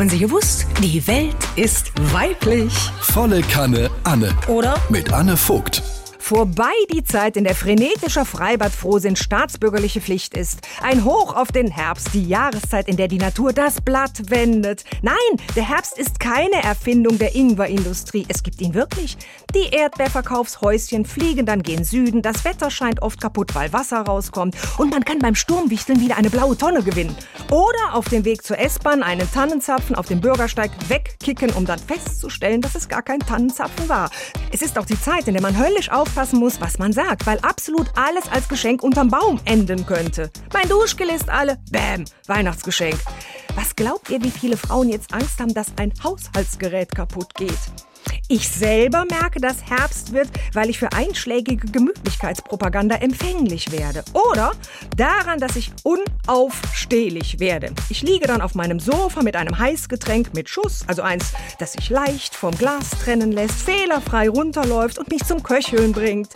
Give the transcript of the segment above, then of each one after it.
Haben Sie gewusst? Die Welt ist weiblich. Volle Kanne Anne. Oder? Mit Anne Vogt. Vorbei die Zeit, in der frenetischer Freibadfrohsinn staatsbürgerliche Pflicht ist. Ein Hoch auf den Herbst, die Jahreszeit, in der die Natur das Blatt wendet. Nein, der Herbst ist keine Erfindung der Ingwerindustrie. Es gibt ihn wirklich. Die Erdbeerverkaufshäuschen fliegen dann gen Süden. Das Wetter scheint oft kaputt, weil Wasser rauskommt. Und man kann beim Sturmwichteln wieder eine blaue Tonne gewinnen. Oder auf dem Weg zur S-Bahn einen Tannenzapfen auf dem Bürgersteig wegkicken, um dann festzustellen, dass es gar kein Tannenzapfen war. Es ist auch die Zeit, in der man höllisch aufpasst, aufpassen muss, was man sagt, weil absolut alles als Geschenk unterm Baum enden könnte. Mein Duschgel ist alle, bäm, Weihnachtsgeschenk. Was glaubt ihr, wie viele Frauen jetzt Angst haben, dass ein Haushaltsgerät kaputt geht? Ich selber merke, dass Herbst wird, weil ich für einschlägige Gemütlichkeitspropaganda empfänglich werde. Oder daran, dass ich unaufstehlich werde. Ich liege dann auf meinem Sofa mit einem Heißgetränk mit Schuss, also eins, das sich leicht vom Glas trennen lässt, fehlerfrei runterläuft und mich zum Köcheln bringt.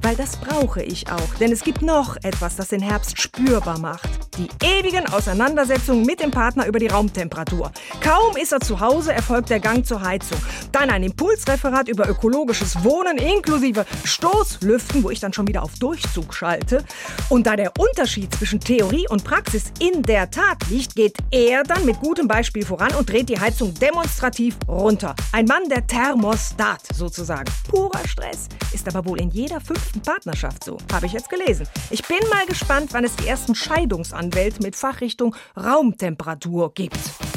Weil das brauche ich auch, denn es gibt noch etwas, das den Herbst spürbar macht. Die ewigen Auseinandersetzungen mit dem Partner über die Raumtemperatur. Kaum ist er zu Hause, erfolgt der Gang zur Heizung. Dann ein Impulsreferat über ökologisches Wohnen inklusive Stoßlüften, wo ich dann schon wieder auf Durchzug schalte. Und da der Unterschied zwischen Theorie und Praxis in der Tat liegt, geht er dann mit gutem Beispiel voran und dreht die Heizung demonstrativ runter. Ein Mann der Thermostat sozusagen. Purer Stress ist aber wohl in jeder fünften Partnerschaft so, habe ich jetzt gelesen. Ich bin mal gespannt, wann es die ersten Scheidungsanwälte mit Fachrichtung Raumtemperatur gibt.